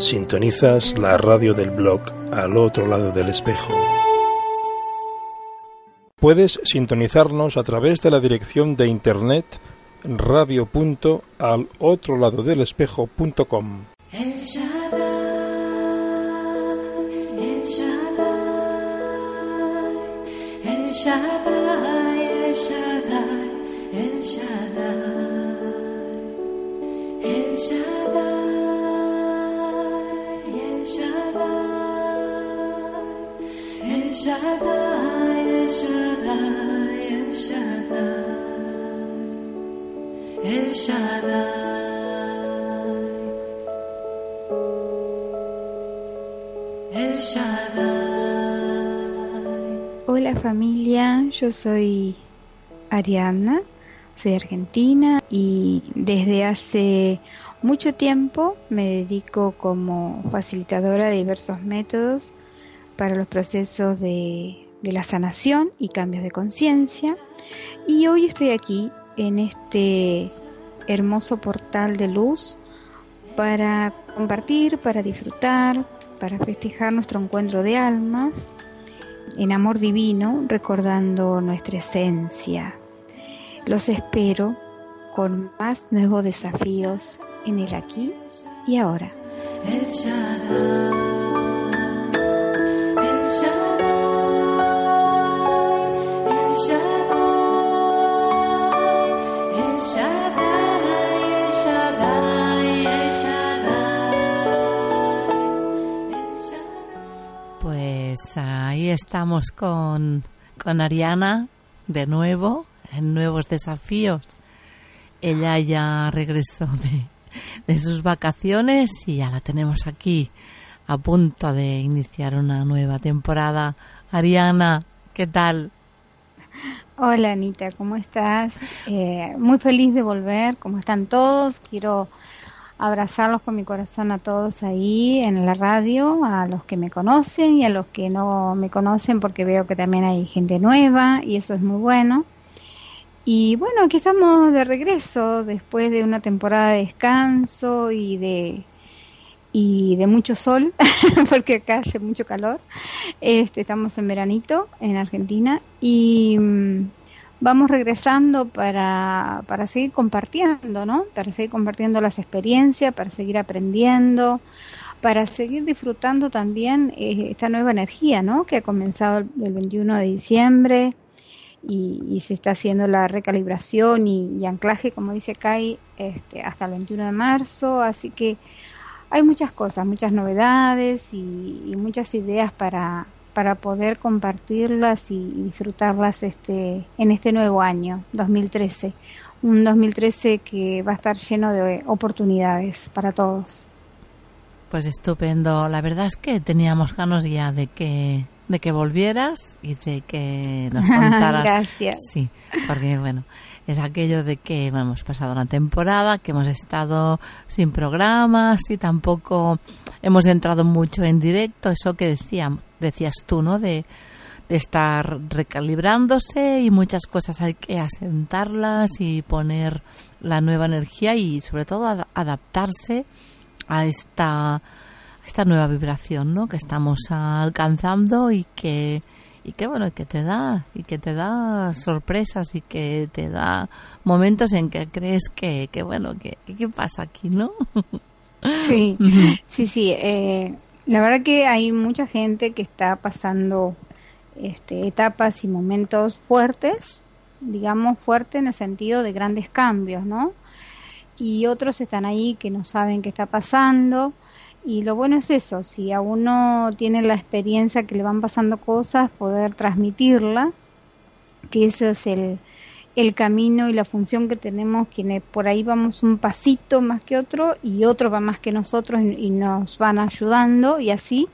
Sintonizas la radio del blog al otro lado del espejo. Puedes sintonizarnos a través de la dirección de internet radio.alotroladodelespejo.com. El Shaddai, el Shaddai, el Shaddai, el el El el. Hola familia, yo soy Ariadna, soy argentina y desde hace mucho tiempo me dedico como facilitadora de diversos métodos para los procesos de, de la sanación y cambios de conciencia y hoy estoy aquí en este hermoso portal de luz para compartir, para disfrutar, para festejar nuestro encuentro de almas en amor divino, recordando nuestra esencia. Los espero con más nuevos desafíos en el aquí y ahora. Estamos con, con Ariana de nuevo, en nuevos desafíos. Ella ya regresó de, de sus vacaciones y ya la tenemos aquí a punto de iniciar una nueva temporada. Ariana, ¿qué tal? Hola Anita, ¿cómo estás? Eh, muy feliz de volver, ¿cómo están todos? Quiero abrazarlos con mi corazón a todos ahí en la radio, a los que me conocen y a los que no me conocen porque veo que también hay gente nueva y eso es muy bueno. Y bueno, aquí estamos de regreso después de una temporada de descanso y de y de mucho sol, porque acá hace mucho calor. Este, estamos en veranito en Argentina y mm, vamos regresando para, para seguir compartiendo, ¿no? Para seguir compartiendo las experiencias, para seguir aprendiendo, para seguir disfrutando también eh, esta nueva energía, ¿no? Que ha comenzado el, el 21 de diciembre y, y se está haciendo la recalibración y, y anclaje, como dice Kai, este, hasta el 21 de marzo, así que hay muchas cosas, muchas novedades y, y muchas ideas para, para poder compartirlas y, y disfrutarlas este, en este nuevo año, 2013. Un 2013 que va a estar lleno de oportunidades para todos. Pues estupendo. La verdad es que teníamos ganas ya de que de que volvieras y de que nos contaras. Gracias. Sí, porque bueno, es aquello de que bueno, hemos pasado una temporada, que hemos estado sin programas y tampoco hemos entrado mucho en directo, eso que decía, decías tú, ¿no? De, de estar recalibrándose y muchas cosas hay que asentarlas y poner la nueva energía y sobre todo ad- adaptarse a esta, a esta nueva vibración ¿no? que estamos alcanzando y que y que bueno que te da y que te da sorpresas y que te da momentos en que crees que, que bueno que qué pasa aquí no Sí, sí, sí. eh, la verdad que hay mucha gente que está pasando este, etapas y momentos fuertes, digamos fuertes en el sentido de grandes cambios, ¿no? Y otros están ahí que no saben qué está pasando. Y lo bueno es eso, si a uno tiene la experiencia que le van pasando cosas, poder transmitirla, que ese es el, el camino y la función que tenemos quienes por ahí vamos un pasito más que otro y otro va más que nosotros y, nos van ayudando y así.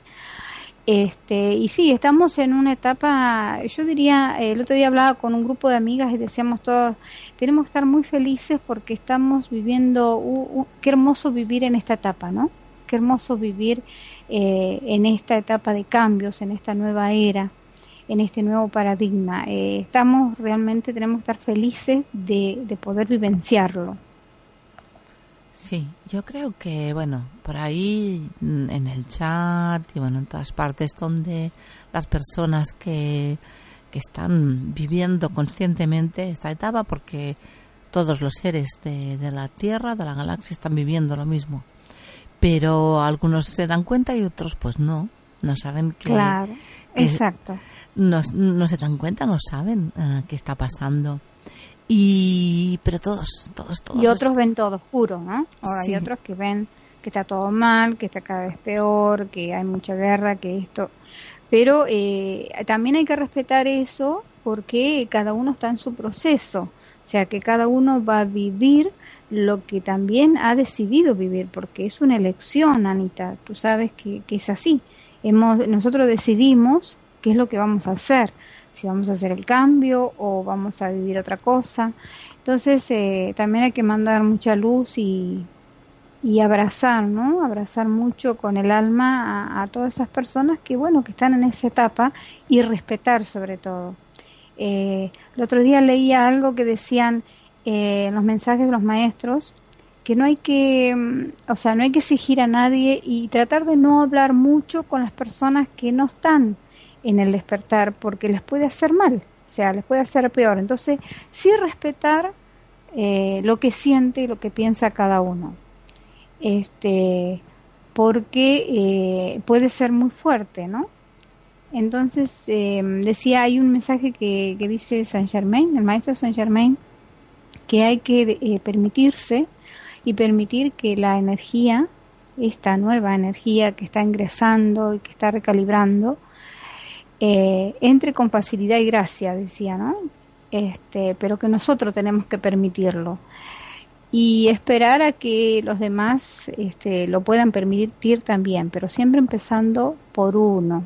Este y sí estamos en una etapa yo diría el otro día hablaba con un grupo de amigas y decíamos todos tenemos que estar muy felices porque estamos viviendo u- u- qué hermoso vivir en esta etapa no qué hermoso vivir eh, en esta etapa de cambios en esta nueva era en este nuevo paradigma. Eh, estamos realmente, tenemos que estar felices de, de poder vivenciarlo. Sí, yo creo que, bueno, por ahí mm, en el chat y bueno, en todas partes donde las personas que, que están viviendo conscientemente esta etapa, porque todos los seres de, de la Tierra, de la galaxia, están viviendo lo mismo. Pero algunos se dan cuenta y otros pues no, no saben que... Claro, que- exacto. No, no se dan cuenta, no saben eh, qué está pasando. Y pero todos, todos, todos. Y otros ven todo oscuro, ¿no? Ahora Sí. hay otros que ven que está todo mal, que está cada vez peor, que hay mucha guerra, que esto. Pero eh, también hay que respetar eso porque cada uno está en su proceso. O sea, que cada uno va a vivir lo que también ha decidido vivir, porque es una elección, Anita. Tú sabes que, que es así. Hemos, nosotros decidimos qué es lo que vamos a hacer, si vamos a hacer el cambio o vamos a vivir otra cosa. Entonces eh, también hay que mandar mucha luz y, y abrazar, ¿no? Abrazar mucho con el alma a, todas esas personas que, bueno, que están en esa etapa y respetar sobre todo. Eh, el otro día leía algo que decían eh, los mensajes de los maestros que no hay que, mm, o sea, no hay que exigir a nadie y tratar de no hablar mucho con las personas que no están en el despertar porque les puede hacer mal, o sea, les puede hacer peor. Entonces, sí respetar eh, lo que siente y lo que piensa cada uno. Este, porque eh, puede ser muy fuerte, ¿no? Entonces, eh, decía, hay un mensaje que, que dice Saint Germain, el maestro Saint Germain, que hay que eh, permitirse y permitir que la energía, esta nueva energía que está ingresando y que está recalibrando, eh, entre con facilidad y gracia, decía, ¿no? Este, pero que nosotros tenemos que permitirlo y esperar a que los demás este, lo puedan permitir también, pero siempre empezando por uno.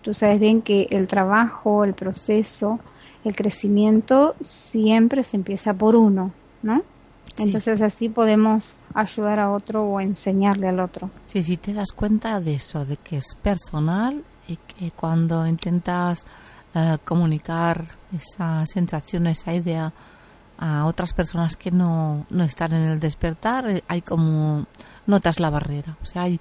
Tú sabes bien que el trabajo, el proceso, el crecimiento siempre se empieza por uno, ¿no? Sí. Entonces así podemos ayudar a otro o enseñarle al otro. Sí, sí, te das cuenta de eso, de que es personal y que cuando intentas eh, comunicar esa sensación, esa idea a otras personas que no, no están en el despertar, eh, hay como notas la barrera. O sea, hay,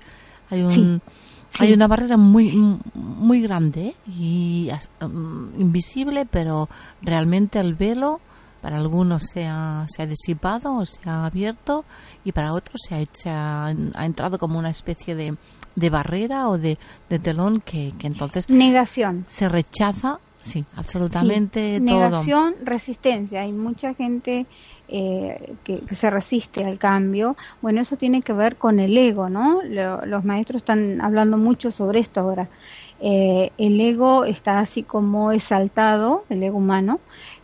hay un... Sí, Hay una barrera muy muy grande y mm, invisible, pero realmente el velo para algunos se ha, se ha disipado o se ha abierto y para otros se ha, hecho, ha entrado como una especie de, de barrera o de, de telón que, que entonces Negación. se rechaza, sí, absolutamente Sí, todo. Negación, resistencia. Hay mucha gente eh, que, que se resiste al cambio. Bueno, eso tiene que ver con el ego, ¿no? Lo- los maestros están hablando mucho sobre esto ahora. Eh, el ego está así como exaltado, el ego humano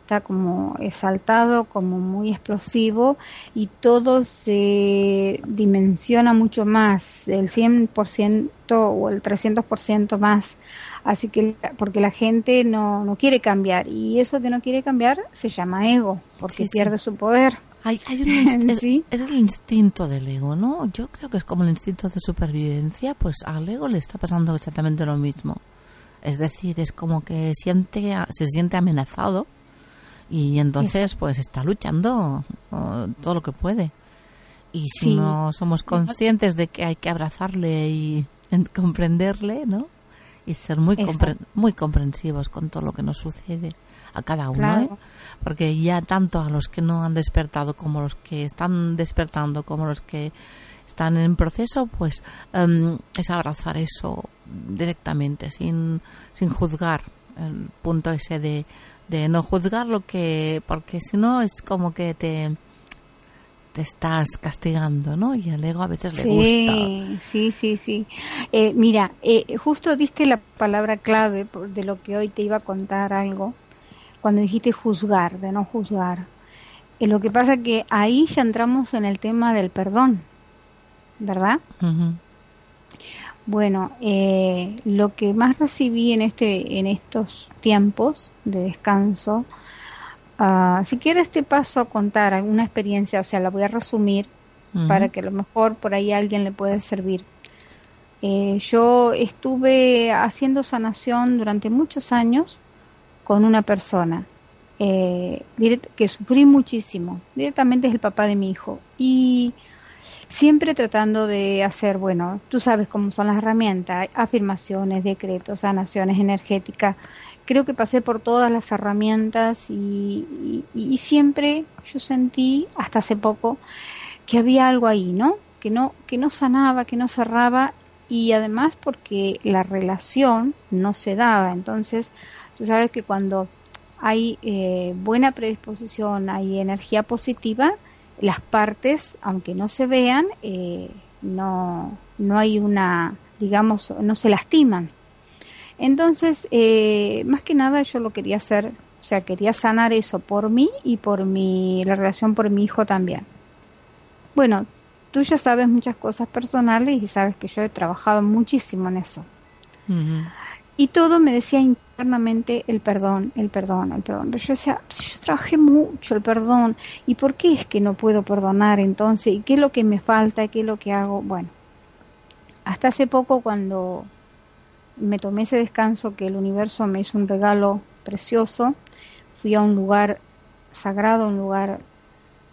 está como exaltado, como muy explosivo y todo se dimensiona mucho más, el 100% o el 300% más. Así que, porque la gente no, no quiere cambiar y eso que no quiere cambiar se llama ego, porque Sí, sí. pierde su poder. Hay, hay un inst- es, Sí. es el instinto del ego, ¿no? Yo creo que es como el instinto de supervivencia, pues al ego le está pasando exactamente lo mismo. Es decir, es como que siente, se siente amenazado y entonces pues está luchando todo lo que puede. Y si Sí. no somos conscientes de que hay que abrazarle y en- comprenderle, ¿no? Y ser muy, compre- muy comprensivos con todo lo que nos sucede a cada uno, Claro. ¿eh? porque ya tanto a los que no han despertado como los que están despertando como los que están en proceso pues em, es abrazar eso directamente sin, sin juzgar el punto ese de, de no juzgar lo que porque si no es como que te te estás castigando ¿no? y al ego a veces le gusta Sí, sí, sí. Eh, mira, eh, justo diste la palabra clave por- de lo que hoy te iba a contar algo, cuando dijiste juzgar, de no juzgar. Eh, lo que pasa que ahí ya entramos en el tema del perdón, ¿verdad? Ujú. Bueno, eh, lo que más recibí en este, en estos tiempos de descanso, ah, si quieres te paso a contar alguna experiencia, o sea, la voy a resumir para que a lo mejor por ahí a alguien le pueda servir. Eh, yo estuve haciendo sanación durante muchos años con una persona eh, que sufrí muchísimo. Directamente es el papá de mi hijo. Y siempre tratando de hacer, bueno, tú sabes cómo son las herramientas, afirmaciones, decretos, sanaciones energéticas. Creo que pasé por todas las herramientas y, y- siempre yo sentí, hasta hace poco, que había algo ahí, ¿no? Que no, que no sanaba, que no cerraba y además porque la relación no se daba. Entonces, tú sabes que cuando hay eh, buena predisposición, hay energía positiva, las partes, aunque no se vean, eh, no, no hay una, digamos, no se lastiman. Entonces, eh, más que nada yo lo quería hacer, o sea, quería sanar eso por mí y por mi, la relación por mi hijo también. Bueno, tú ya sabes muchas cosas personales y sabes que yo he trabajado muchísimo en eso. Ujú. Y todo me decía internamente el perdón, el perdón, el perdón. Pero yo decía, "Si yo trabajé mucho el perdón. ¿Y por qué es que no puedo perdonar entonces? ¿Y qué es lo que me falta? ¿Qué es lo que hago? Bueno, hasta hace poco cuando me tomé ese descanso que el universo me hizo un regalo precioso, fui a un lugar sagrado, un lugar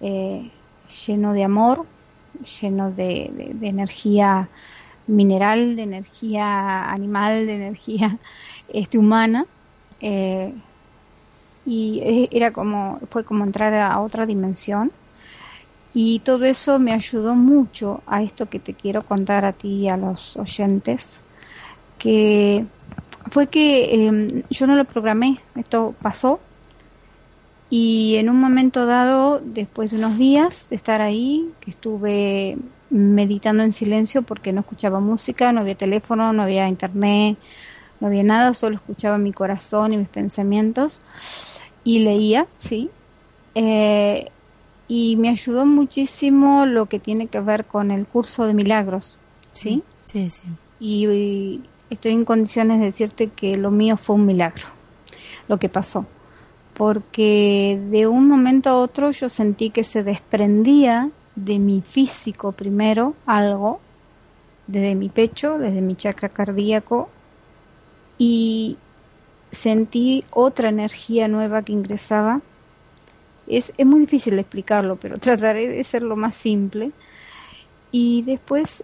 eh, lleno de amor, lleno de- de energía mineral, de energía animal, de energía este, humana. eh, y e- era como, fue como entrar a otra dimensión. Y todo eso me ayudó mucho a esto que te quiero contar a ti y a los oyentes, que fue que eh, yo no lo programé, esto pasó y en un momento dado, después de unos días de estar ahí, que estuve meditando en silencio porque no escuchaba música, no había teléfono, no había internet, no había nada, solo escuchaba mi corazón y mis pensamientos y leía, sí. Eh, y me ayudó muchísimo lo que tiene que ver con el curso de milagros, ¿sí? Sí, sí. y, y estoy en condiciones de decirte que lo mío fue un milagro, lo que pasó, porque de un momento a otro yo sentí que se desprendía de mi físico primero algo, desde mi pecho, desde mi chakra cardíaco, y sentí otra energía nueva que ingresaba. Es, es muy difícil explicarlo, pero trataré de ser lo más simple. Y después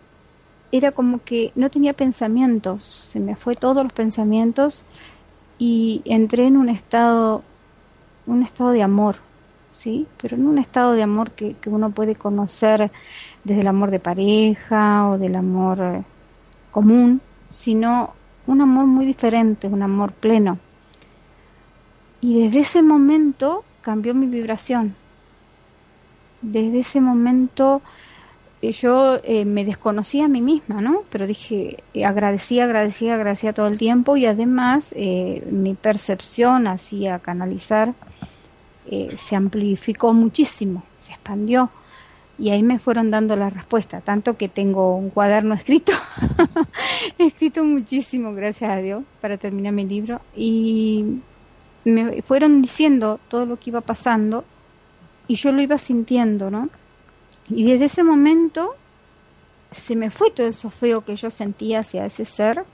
era como que no tenía pensamientos, se me fue todos los pensamientos y entré en un estado, un estado de amor, ¿sí? Pero en un estado de amor que, que uno puede conocer desde el amor de pareja o del amor eh, común, sino un amor muy diferente, un amor pleno. Y desde ese momento cambió mi vibración. Desde ese momento eh, yo eh, me desconocía a mí misma, ¿no? Pero dije, eh, agradecía, agradecía, agradecía todo el tiempo y además mi percepción hacia canalizar eh, se amplificó muchísimo, se expandió y ahí me fueron dando la respuesta, tanto que tengo un cuaderno escrito, he escrito muchísimo, gracias a Dios, para terminar mi libro y me fueron diciendo todo lo que iba pasando y yo lo iba sintiendo, ¿no? Y desde ese momento se me fue todo eso feo que yo sentía hacia ese ser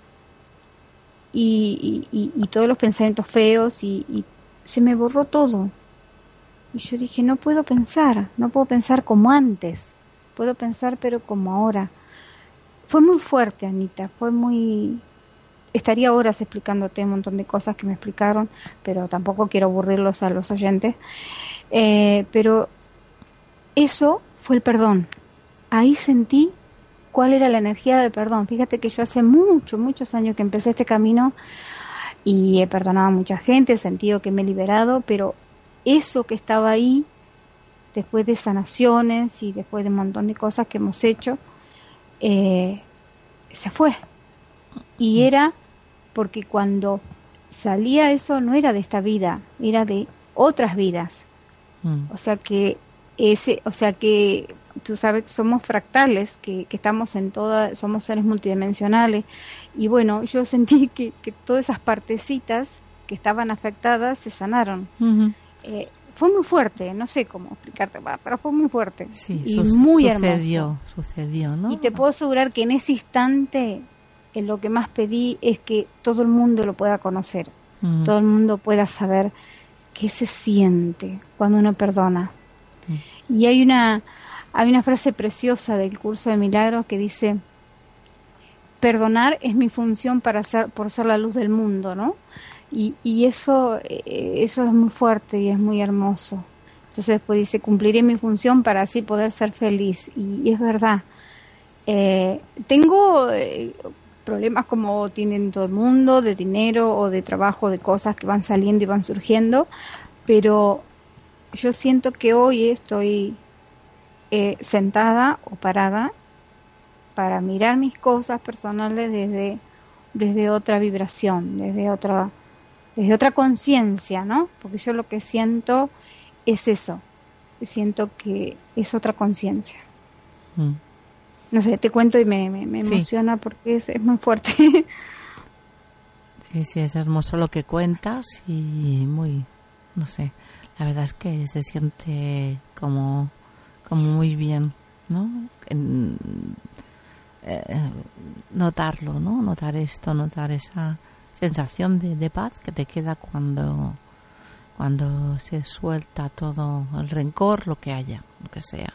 y, y- y- y todos los pensamientos feos y, y se me borró todo. Y yo dije, no puedo pensar, no puedo pensar como antes, puedo pensar pero como ahora. Fue muy fuerte, Anita, fue muy... Estaría horas explicándote un montón de cosas que me explicaron, pero tampoco quiero aburrirlos a los oyentes. Eh, pero eso fue el perdón. Ahí sentí cuál era la energía del perdón. Fíjate que yo hace muchos, muchos años que empecé este camino y he perdonado a mucha gente, he sentido que me he liberado, pero eso que estaba ahí, después de sanaciones y después de un montón de cosas que hemos hecho, eh, se fue. Y era porque cuando salía eso no era de esta vida, era de otras vidas. Mm. O sea que ese, o sea que tú sabes somos fractales, que, que estamos en toda, somos seres multidimensionales. Y bueno, yo sentí que, que todas esas partecitas que estaban afectadas se sanaron. Eh, fue muy fuerte, no sé cómo explicarte, pero fue muy fuerte Sí, y su- muy sucedió, hermoso. sucedió, ¿no? Y te puedo asegurar que en ese instante eh, lo que más pedí es que todo el mundo lo pueda conocer, Mm. todo el mundo pueda saber qué se siente cuando uno perdona. Y hay una hay una frase preciosa del curso de milagros que dice, perdonar es mi función para ser, por ser la luz del mundo, ¿no? Y, y eso, eh, eso es muy fuerte y es muy hermoso. Entonces después dice, cumpliré mi función para así poder ser feliz. Y, y es verdad. Eh, tengo eh, problemas como tienen todo el mundo, de dinero o de trabajo, de cosas que van saliendo y van surgiendo, pero yo siento que hoy estoy eh, sentada o parada para mirar mis cosas personales desde, desde otra vibración, desde otra, desde otra conciencia, ¿no? Porque yo lo que siento es eso, siento que es otra conciencia. Mm. No sé, te cuento y me, me, me Sí. emociona porque es, es muy fuerte. Sí, sí, es hermoso lo que cuentas y muy, no sé, la verdad es que se siente como, como muy bien, ¿no? En- eh, notarlo, ¿no? Notar esto, notar esa sensación de, de paz que te queda cuando, cuando se suelta todo el rencor, lo que haya, lo que sea.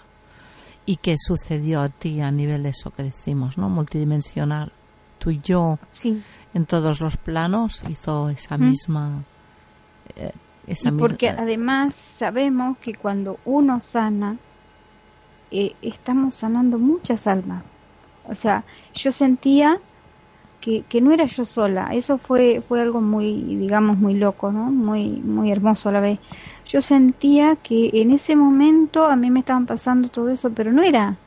Y que sucedió a ti a nivel eso que decimos, ¿no? Multidimensional. Tú y yo sí, en todos los planos hizo esa Mm. misma eh, esa y porque misma además sabemos que cuando uno sana, eh, estamos sanando muchas almas. O sea, yo sentía que, que no era yo sola. Eso fue, fue algo muy, digamos, muy loco, ¿no? Muy, muy hermoso a la vez. Yo sentía que en ese momento a mí me estaban pasando todo eso, pero no era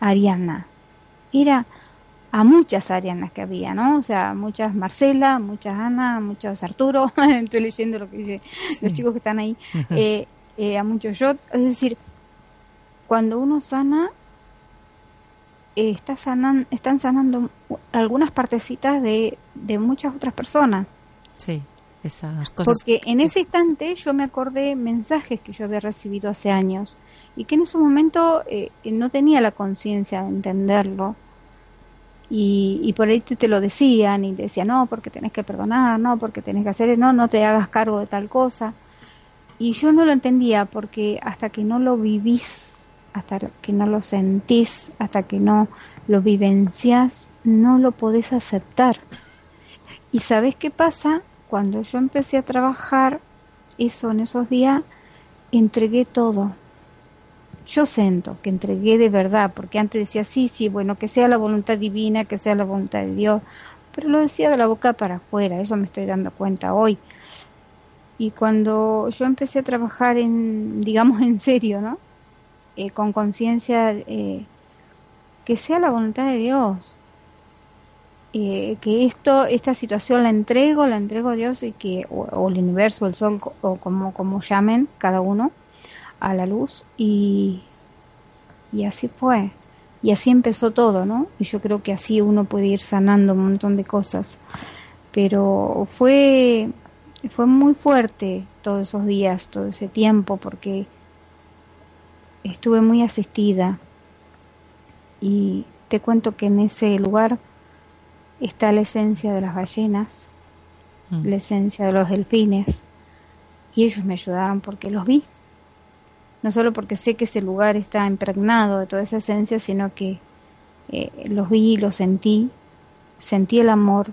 Ariana. Era a muchas Arianas que había, ¿no? O sea, muchas Marcela, muchas Ana, muchos Arturo. Estoy leyendo lo que dicen los chicos que están ahí. Eh, eh, a muchos yo. Es decir, cuando uno sana, eh, está sanan, están sanando algunas partecitas de, de muchas otras personas. sí esas cosas Porque en ese instante yo me acordé mensajes que yo había recibido hace años y que en ese momento eh, no tenía la conciencia de entenderlo. Y, y por ahí te, te lo decían y te decían, no, porque tenés que perdonar, no, porque tenés que hacer, no, no te hagas cargo de tal cosa. Y yo no lo entendía porque hasta que no lo vivís, hasta que no lo sentís, hasta que no lo vivencias, no lo podés aceptar. ¿Y sabés qué pasa? Cuando yo empecé a trabajar eso en esos días, entregué todo. Yo siento que entregué de verdad, porque antes decía, sí, sí, bueno, que sea la voluntad divina, que sea la voluntad de Dios, pero lo decía de la boca para afuera, eso me estoy dando cuenta hoy. Y cuando yo empecé a trabajar en, digamos, en serio, ¿no? Eh, con conciencia, eh, que sea la voluntad de Dios, eh, que esto, esta situación la entrego, la entrego a Dios y que, o, o el universo, el sol, o como, como llamen cada uno, a la luz y, y así fue. Y así empezó todo, ¿no? Y yo creo que así uno puede ir sanando un montón de cosas. Pero fue, fue muy fuerte todos esos días, todo ese tiempo, porque estuve muy asistida. Y te cuento que en ese lugar está la esencia de las ballenas, Mm. la esencia de los delfines, y ellos me ayudaron porque los vi. No solo porque sé que ese lugar está impregnado de toda esa esencia, sino que eh, los vi, los sentí, sentí el amor,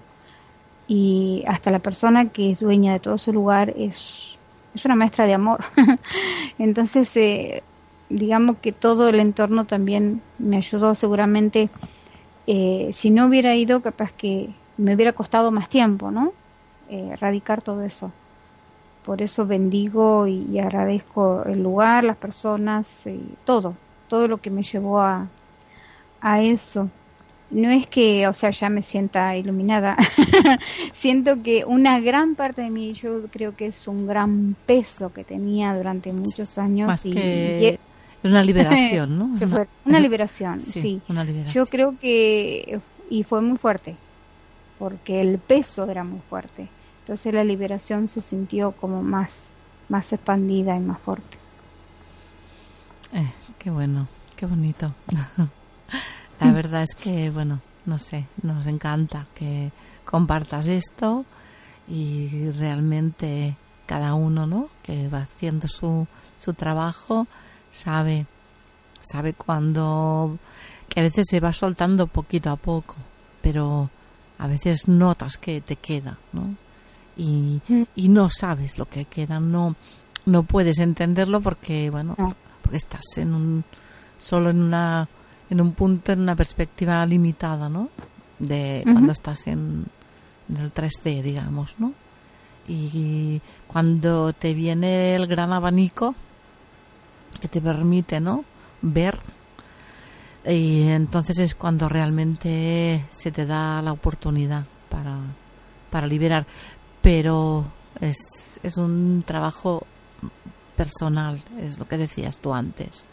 y hasta la persona que es dueña de todo ese lugar es, es una maestra de amor. Entonces, eh, digamos que todo el entorno también me ayudó seguramente. Eh, si no hubiera ido, capaz que me hubiera costado más tiempo, ¿no? Eh, erradicar todo eso. Por eso bendigo y, y agradezco el lugar, las personas, y todo, todo lo que me llevó a, a eso. No es que, o sea, ya me sienta iluminada. Siento que una gran parte de mí, yo creo que es un gran peso que tenía durante muchos años. más y- que y- es una liberación no se fue una liberación, sí, sí. una liberación Yo creo que, y fue muy fuerte, porque el peso era muy fuerte. Entonces la liberación se sintió como más, más expandida y más fuerte. Eh, qué bueno, qué bonito. La verdad es que, bueno, no sé, nos encanta que compartas esto y realmente cada uno, ¿no? Que va haciendo su, su trabajo sabe sabe cuando que a veces se va soltando poquito a poco, pero a veces notas que te queda, ¿no? Y, Mm. y no sabes lo que queda, no no puedes entenderlo porque bueno, No. porque estás en un solo en una en un punto en una perspectiva limitada, ¿no? De cuando estás en, en el 3D, digamos, ¿no? Y cuando te viene el gran abanico que te permite, ¿no? Ver y entonces es cuando realmente se te da la oportunidad para, para liberar. Pero es, es un trabajo personal, es lo que decías tú antes.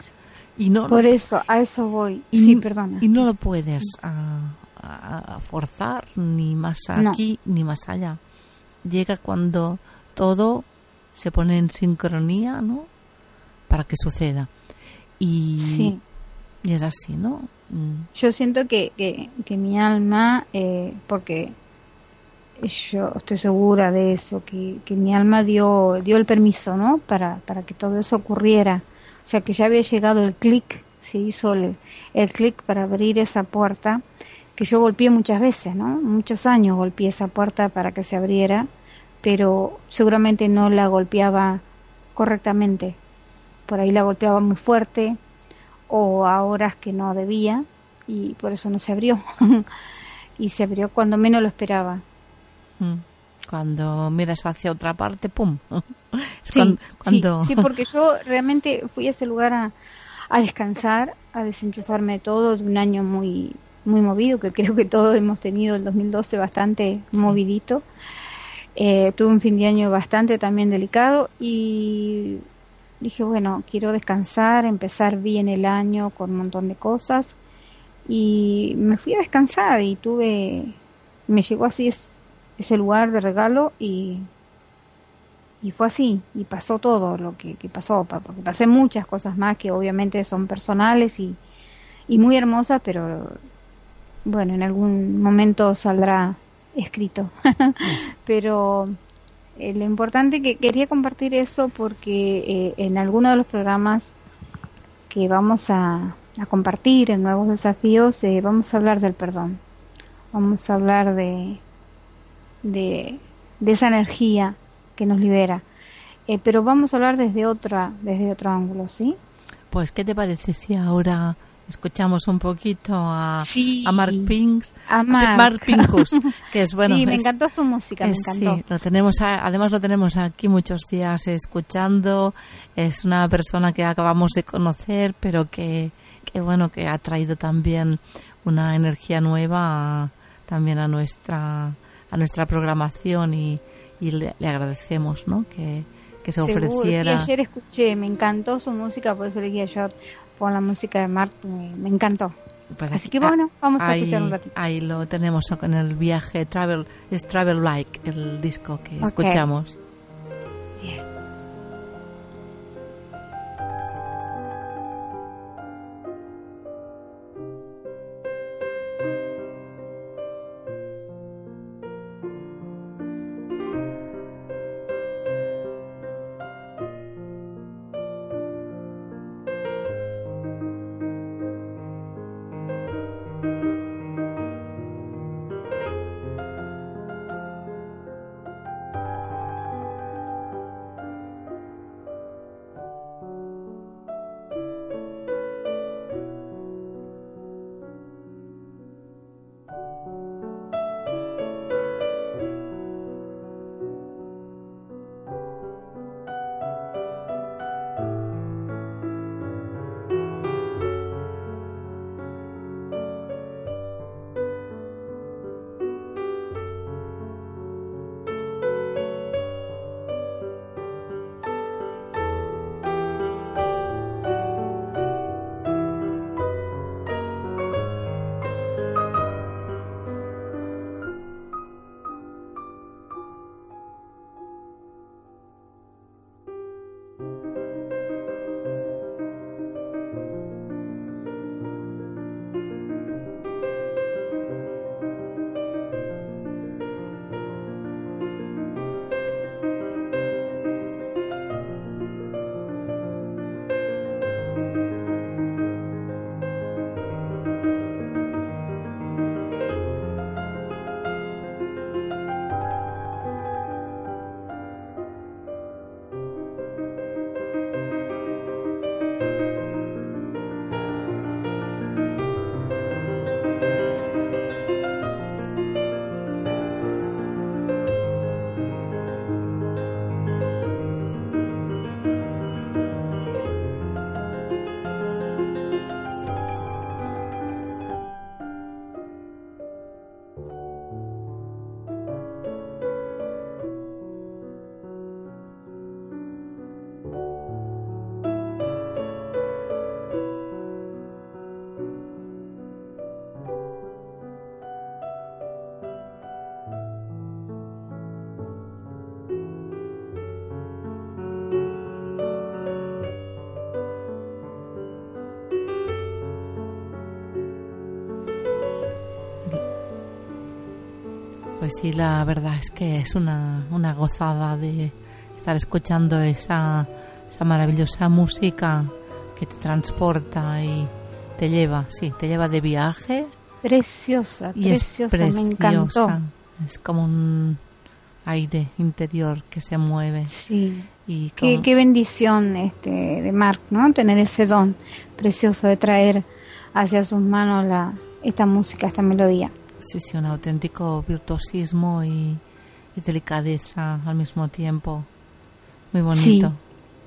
Y no, Por eso, a eso voy. y, sí, perdona. y no lo puedes a, a forzar ni más No. aquí ni más allá. Llega cuando todo se pone en sincronía, ¿no? Para que suceda. Y, Sí. y es así, ¿no? Mm, Yo siento que, que, que mi alma, eh, porque yo estoy segura de eso, que, que mi alma dio, dio el permiso, ¿no? Para, para que todo eso ocurriera. O sea, que ya había llegado el clic, se hizo el, el clic para abrir esa puerta, que yo golpeé muchas veces, ¿no? Muchos años golpeé esa puerta para que se abriera, pero seguramente no la golpeaba correctamente. Por ahí la golpeaba muy fuerte o a horas que no debía y por eso no se abrió. y se abrió cuando menos lo esperaba. mm. Cuando miras hacia otra parte, ¡pum! Sí, cuan- sí, cuando... sí, porque yo realmente fui a ese lugar a, a descansar, a desenchufarme de todo, de un año muy muy movido, que creo que todos hemos tenido el 2012 bastante movidito. Eh, tuve un fin de año bastante también delicado y dije, bueno, quiero descansar, empezar bien el año con un montón de cosas y me fui a descansar y tuve, me llegó así es- ese lugar de regalo y y fue así, y pasó todo lo que, que pasó, pa- porque pasé muchas cosas más que obviamente son personales y, y muy hermosas, pero bueno, en algún momento saldrá escrito. pero eh, lo importante que quería compartir eso porque eh, en alguno de los programas que vamos a, compartir en nuevos desafíos eh, vamos a hablar del perdón, vamos a hablar de, de, de esa energía que nos libera. Pero vamos a hablar desde otra, desde otro ángulo, ¿sí? Pues, ¿qué te parece si ahora escuchamos un poquito a, Sí. a Mark Pinks? A Mark. Pincus, que es bueno. sí, me es- encantó su música, me encantó. Sí, lo tenemos, además lo tenemos aquí muchos días escuchando. Es una persona que acabamos de conocer, pero que, que bueno, que ha traído también una energía nueva a- también a nuestra, a nuestra programación y, y le, le agradecemos, ¿no? Que, que se Seguro, ofreciera. Sí, ayer escuché, me encantó su música, por eso le dije yo pon la música de Mark, me, me encantó. Pues Así que bueno, vamos a ahí, escuchar un ratito. Ahí lo tenemos con el viaje Travel, es Travel Like, el disco que escuchamos. Sí, la verdad es que es una, una gozada de estar escuchando esa, esa maravillosa música que te transporta y te lleva, sí, te lleva de viaje Preciosa, y es preciosa, me encantó. preciosa. Es como un aire interior que se mueve Sí. y Qué, qué bendición este de Mark, ¿no? Tener ese don precioso de traer hacia sus manos la, esta música, esta melodía. Sí, sí, un auténtico virtuosismo y, y delicadeza al mismo tiempo. Muy bonito.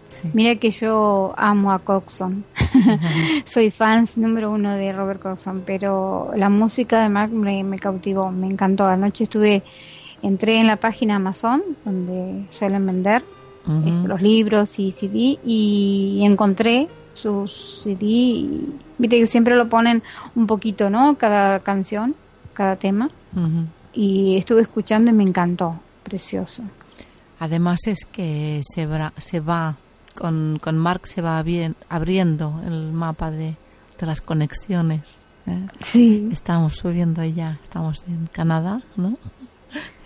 Sí. Mira que yo amo a Coxon. Soy fans número uno de Robert Coxon, pero la música de Mark me, me cautivó, me encantó. Anoche estuve, entré en la página Amazon, donde suelen vender este, los libros y CD, y encontré sus CD. y Viste que siempre lo ponen un poquito, ¿no? Cada canción, cada tema. Y estuve escuchando y me encantó. Precioso. Además es que se, bra- se va, con, con Mark se va bien, abriendo el mapa de, de las conexiones. ¿eh? Sí, Estamos subiendo ya, estamos en Canadá, ¿no?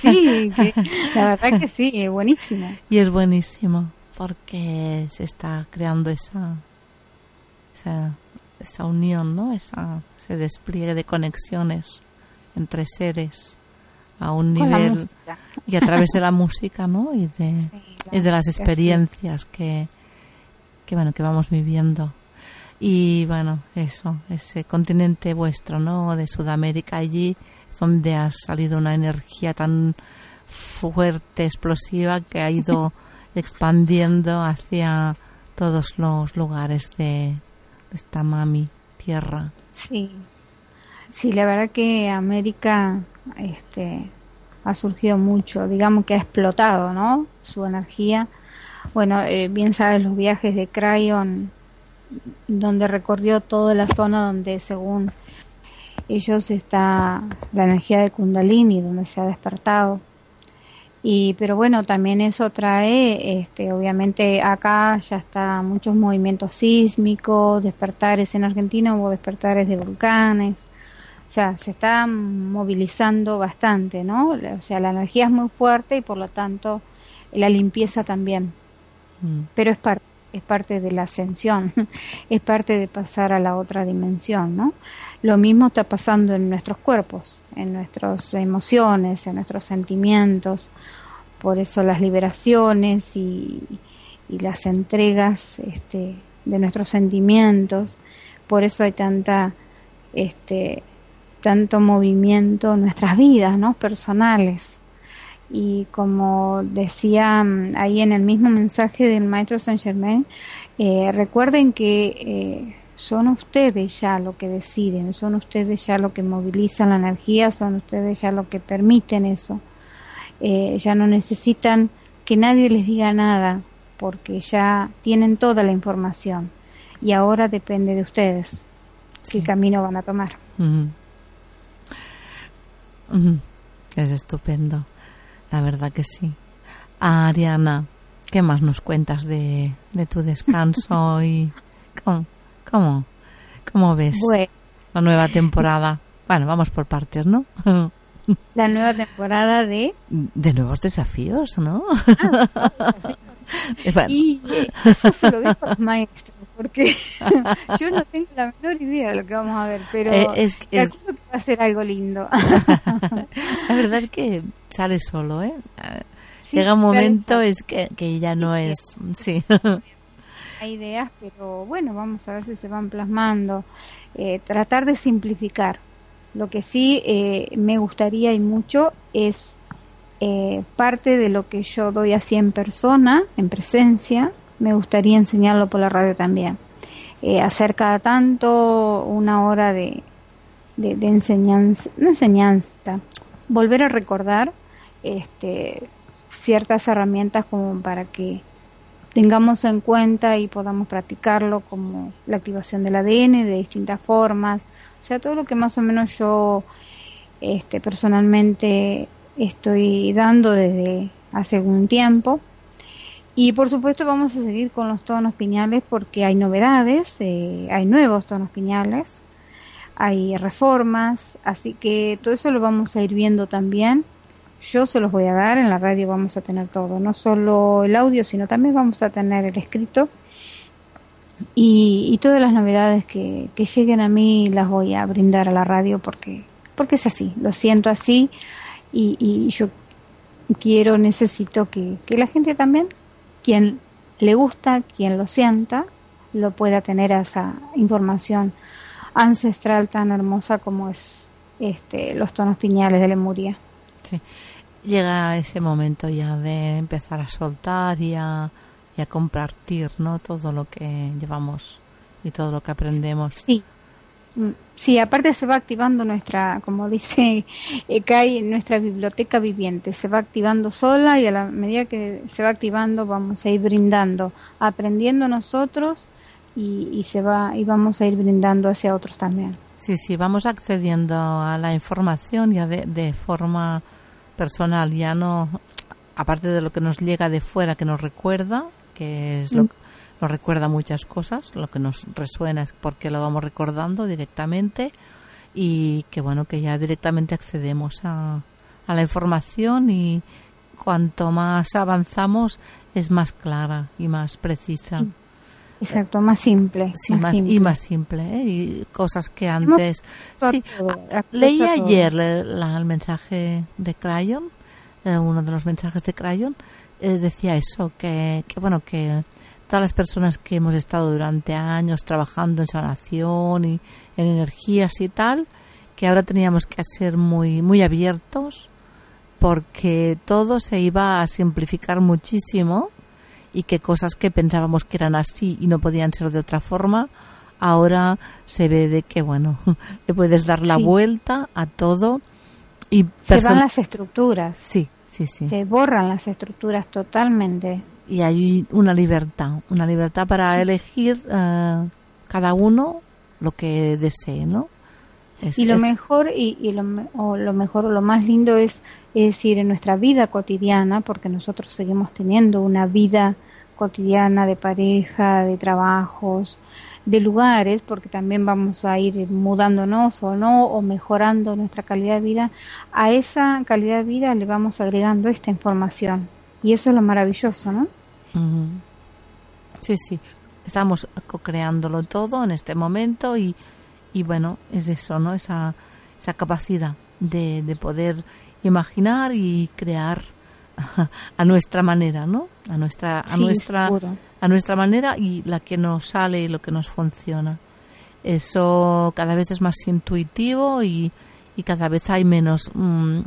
sí, que- la verdad que sí, es buenísimo. Y es buenísimo porque se está creando esa, esa, esa unión, ¿no? Esa, ese despliegue de conexiones entre seres a un Con nivel y a través de la música, ¿no? Y de, Sí, y de las sí. experiencias que, que bueno que vamos viviendo y bueno eso ese continente vuestro no de Sudamérica allí es donde ha salido una energía tan fuerte explosiva que ha ido expandiendo hacia todos los lugares de, de esta mami tierra Sí, sí, la verdad que América este, ha surgido mucho, digamos que ha explotado, ¿no? Su energía. Bueno, eh, bien sabes los viajes de Cryon, donde recorrió toda la zona donde según ellos está la energía de Kundalini, donde se ha despertado. Y, pero bueno, también eso trae, este, obviamente acá ya está muchos movimientos sísmicos, despertares en Argentina hubo despertares de volcanes, o sea, se está movilizando bastante, ¿no? O sea, la energía es muy fuerte y por lo tanto la limpieza también, Mm. pero es parte es parte de la ascensión, es parte de pasar a la otra dimensión, ¿no? Lo mismo está pasando en nuestros cuerpos, en nuestras emociones, en nuestros sentimientos, por eso las liberaciones y, las entregas este, de nuestros sentimientos, por eso hay tanta, este, tanto movimiento en nuestras vidas, ¿no? Personales. Y como decía mm, ahí en el mismo mensaje del maestro Saint Germain, eh, recuerden que eh, son ustedes ya lo que deciden, son ustedes ya lo que movilizan la energía, son ustedes ya lo que permiten eso. Eh, ya no necesitan que nadie les diga nada porque ya tienen toda la información y ahora depende de ustedes Sí. qué camino van a tomar. Es estupendo, la verdad que sí. Ah, Ariana, ¿qué más nos cuentas de, de tu descanso y cómo, cómo, cómo ves Bueno. la nueva temporada? Bueno, vamos por partes, ¿no? La nueva temporada de De nuevos desafíos, ¿no? Bueno, Y eh, eso se lo dejo a los maestros, porque yo no tengo la menor idea de lo que vamos a ver, pero Eh, es que- es- calculo que va a ser algo lindo. la verdad es que sale solo, ¿eh? Sí, Llega un momento es que, que ya no es... Sí. Hay ideas, pero bueno, vamos a ver si se van plasmando. Eh, tratar de simplificar. Lo que sí eh, me gustaría y mucho es eh, parte de lo que yo doy así en persona, en presencia, me gustaría enseñarlo por la radio también. Eh, hacer cada tanto una hora de, de, de enseñanza, no enseñanza, volver a recordar este, ciertas herramientas como para que tengamos en cuenta y podamos practicarlo como la activación del ADN de distintas formas, o sea, todo lo que más o menos yo este, personalmente estoy dando desde hace algún tiempo. Y por supuesto vamos a seguir con los tonos piñales porque hay novedades, eh, hay nuevos tonos piñales, hay reformas, así que todo eso lo vamos a ir viendo también. Yo se los voy a dar, en la radio vamos a tener todo, no solo el audio, sino también vamos a tener el escrito. Y, y todas las novedades que, que lleguen a mí las voy a brindar a la radio porque, porque es así, lo siento así y, y yo quiero, necesito que, que la gente también, quien le gusta, quien lo sienta, lo pueda tener a esa información ancestral tan hermosa como es este, los tonos piñales de Lemuria. Sí. Llega ese momento ya de empezar a soltar y a, y a compartir, ¿no? Todo lo que llevamos y todo lo que aprendemos. Sí. Mm, Sí, aparte se va activando nuestra, como dice eh, Kai, nuestra biblioteca viviente. Se va activando sola y a la medida que se va activando vamos a ir brindando, aprendiendo nosotros y, y se va y vamos a ir brindando hacia otros también. Sí, sí, vamos accediendo a la información ya de, de forma personal, ya no, aparte de lo que nos llega de fuera que nos recuerda, que es lo Mm. nos recuerda muchas cosas, lo que nos resuena es porque lo vamos recordando directamente y que bueno, que ya directamente accedemos a, a la información y cuanto más avanzamos es más clara y más precisa. Exacto, más simple. Sí, más, simple. y más simple, ¿eh? y cosas que antes... Sí, leí ayer la- el mensaje de Crayon, eh, uno de los mensajes de Crayon, eh, decía eso, que, que bueno, que todas las personas que hemos estado durante años trabajando en sanación y en energías y tal, que ahora teníamos que ser muy, muy abiertos porque todo se iba a simplificar muchísimo y que cosas que pensábamos que eran así y no podían ser de otra forma, ahora se ve de que, bueno, le puedes dar la Sí. vuelta a todo y Se van las estructuras, Sí, sí, sí. se borran las estructuras totalmente. Y hay una libertad, una libertad para Sí. elegir eh, cada uno lo que desee, ¿no? Es- Y lo es- mejor y, y lo, o lo mejor o lo más lindo es, es decir en nuestra vida cotidiana, porque nosotros seguimos teniendo una vida cotidiana de pareja, de trabajos, de lugares, porque también vamos a ir mudándonos o no, o mejorando nuestra calidad de vida. A esa calidad de vida le vamos agregando esta información. Y eso es lo maravilloso, ¿no? Ujú. Sí, sí. Estamos co-creándolo todo en este momento y, y bueno, es eso, ¿no? Esa, esa capacidad de, de poder imaginar y crear a nuestra manera, ¿no? A nuestra, a Sí, nuestra, seguro. a nuestra manera y la que nos sale y lo que nos funciona. Eso cada vez es más intuitivo y, y cada vez hay menos, mm,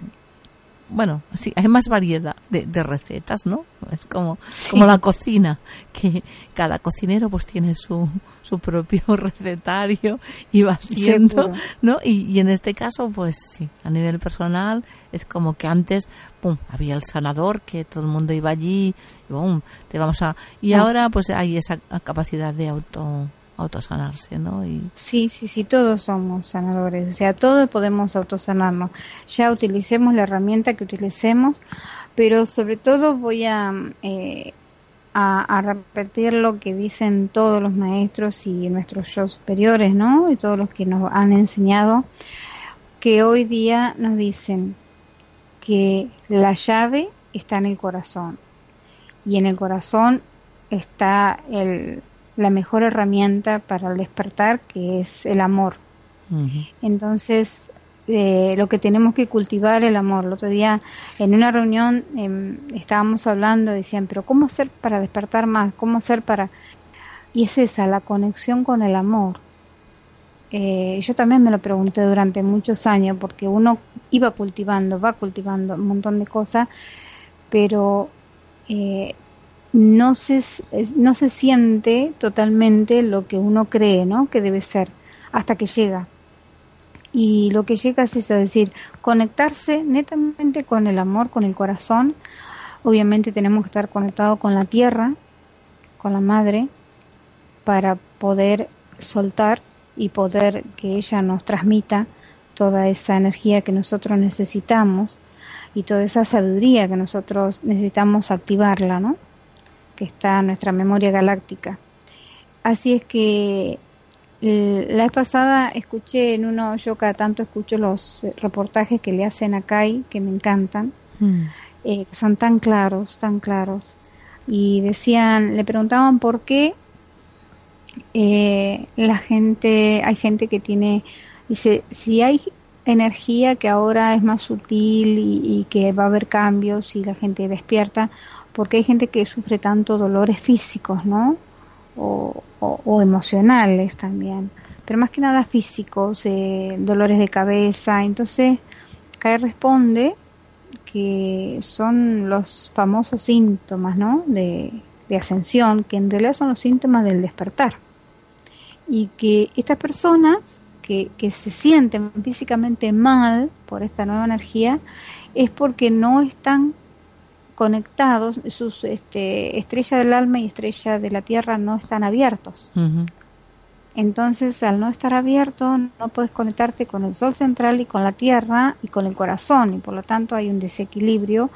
bueno, sí, hay más variedad de, de recetas, ¿no? Es como, como la cocina, que cada cocinero pues tiene su, su propio recetario y va haciendo, Seguro. ¿no? Y, y en este caso, pues sí, a nivel personal es como que antes, pum, había el sanador, que todo el mundo iba allí, y pum, te vamos a... Y Ah. ahora pues hay esa capacidad de auto autosanarse, ¿no? Y Sí, sí, sí, todos somos sanadores, o sea, todos podemos autosanarnos. Ya utilicemos la herramienta que utilicemos, pero sobre todo voy a, eh, a, a repetir lo que dicen todos los maestros y nuestros yo superiores, ¿no? Y todos los que nos han enseñado, que hoy día nos dicen que la llave está en el corazón y en el corazón está el, la mejor herramienta para el despertar, que es el amor. Entonces, eh, lo que tenemos que cultivar el amor. El otro día, en una reunión, em, estábamos hablando, decían, pero ¿cómo hacer para despertar más? ¿Cómo hacer para...? Y es esa, la conexión con el amor. Eh, yo también me lo pregunté durante muchos años, porque uno iba cultivando, va cultivando un montón de cosas, pero eh, no se, no se siente totalmente lo que uno cree, ¿no? Que debe ser, hasta que llega. Y lo que llega es eso, es decir, conectarse netamente con el amor, con el corazón. Obviamente tenemos que estar conectados con la tierra, con la madre, para poder soltar y poder que ella nos transmita toda esa energía que nosotros necesitamos y toda esa sabiduría que nosotros necesitamos activarla, ¿no? Que está en nuestra memoria galáctica. Así es que la vez pasada escuché en uno, yo cada tanto escucho los eh, reportajes que le hacen a Kai, que me encantan, Mm. eh, que son tan claros, tan claros. Y decían, le preguntaban por qué eh, la gente, hay gente que tiene, dice, si hay energía que ahora es más sutil y, y que va a haber cambios y la gente despierta, porque hay gente que sufre tanto dolores físicos, ¿no? O, emocionales también, pero más que nada físicos, eh, dolores de cabeza. Entonces, Kai responde que son los famosos síntomas, ¿no? De, ascensión, que en realidad son los síntomas del despertar. Y que estas personas que se sienten físicamente mal por esta nueva energía es porque no están conectados, sus este, estrella del alma y estrella de la tierra no están abiertos. Entonces, al no estar abierto, no puedes conectarte con el sol central y con la tierra y con el corazón, y por lo tanto hay un desequilibrio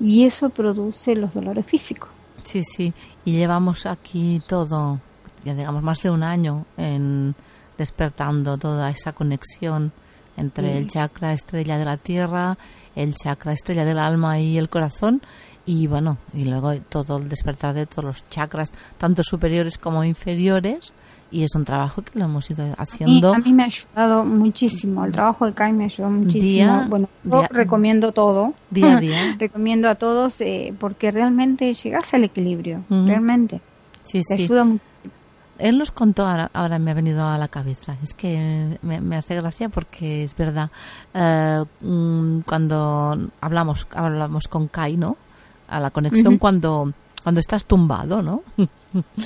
y eso produce los dolores físicos. Sí, sí. Y llevamos aquí todo, ya digamos, más de un año en despertando toda esa conexión entre el chakra estrella de la tierra, el chakra estrella del alma y el corazón. Y bueno, y luego todo el despertar de todos los chakras, tanto superiores como inferiores. Y es un trabajo que lo hemos ido haciendo a mí me ha ayudado muchísimo, el trabajo de Kai me ayudó muchísimo. Día- bueno, yo día- recomiendo todo. día a día. recomiendo a todos eh, porque realmente llegas al equilibrio, realmente. Sí, Te sí. ayuda. Él nos contó, ahora, ahora me ha venido a la cabeza, es que me, me hace gracia porque es verdad, eh, mm, cuando hablamos, hablamos con Kai, ¿no? A la conexión cuando, cuando estás tumbado, ¿no?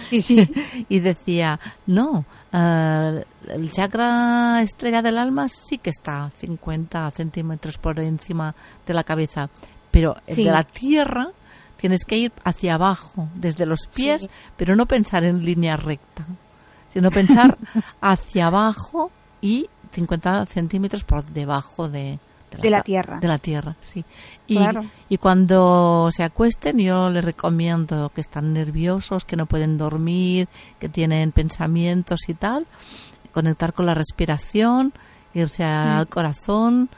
Sí, sí. y decía, no, eh, el chakra estrella del alma sí que está 50 centímetros por encima de la cabeza, pero el Sí. de la tierra tienes que ir hacia abajo, desde los pies, Sí. pero no pensar en línea recta, sino pensar hacia abajo y 50 centímetros por debajo de, De la tierra. De la tierra, sí. Y, Claro. y cuando se acuesten, yo les recomiendo que están nerviosos, que no pueden dormir, que tienen pensamientos y tal, conectar con la respiración, irse al corazón,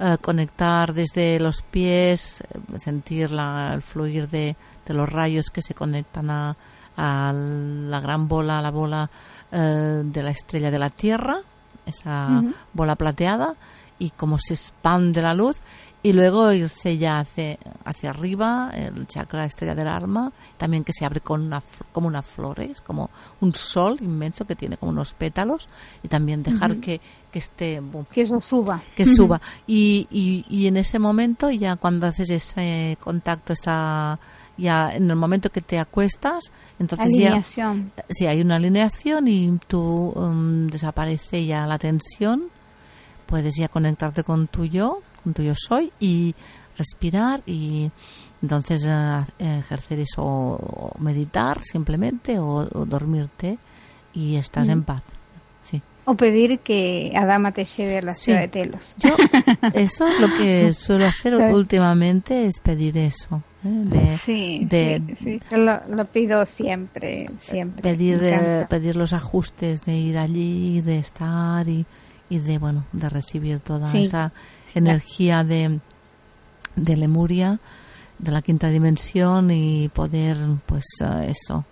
eh, conectar desde los pies, eh, sentir la- el fluir de, de los rayos que se conectan a, a la gran bola, a la bola eh, de la estrella de la Tierra, esa bola plateada, y cómo se expande la luz, y luego irse ya hacia, hacia arriba, el chakra estrella del alma, también que se abre con una, como unas flores, como un sol inmenso que tiene como unos pétalos, y también dejar que, que esté boom, Que eso suba. que suba. Y, y, y en ese momento, ya cuando haces ese contacto, está ya en el momento que te acuestas, entonces ya Alineación. si hay una alineación y tú um, desaparece ya la tensión, puedes ya conectarte con tu yo, con tu yo soy y respirar y entonces eh, ejercer eso o meditar simplemente o, o dormirte y estás en paz. O pedir que Adama te lleve a la Sí. ciudad de Telos. Yo eso es lo que suelo hacer últimamente es pedir eso. ¿eh? De, Sí, de- sí, sí, yo lo, lo pido siempre, siempre. pedir eh, pedir los ajustes de ir allí de estar y, y de bueno de recibir toda Sí, esa energía de de Lemuria de la quinta dimensión y poder pues eh, eso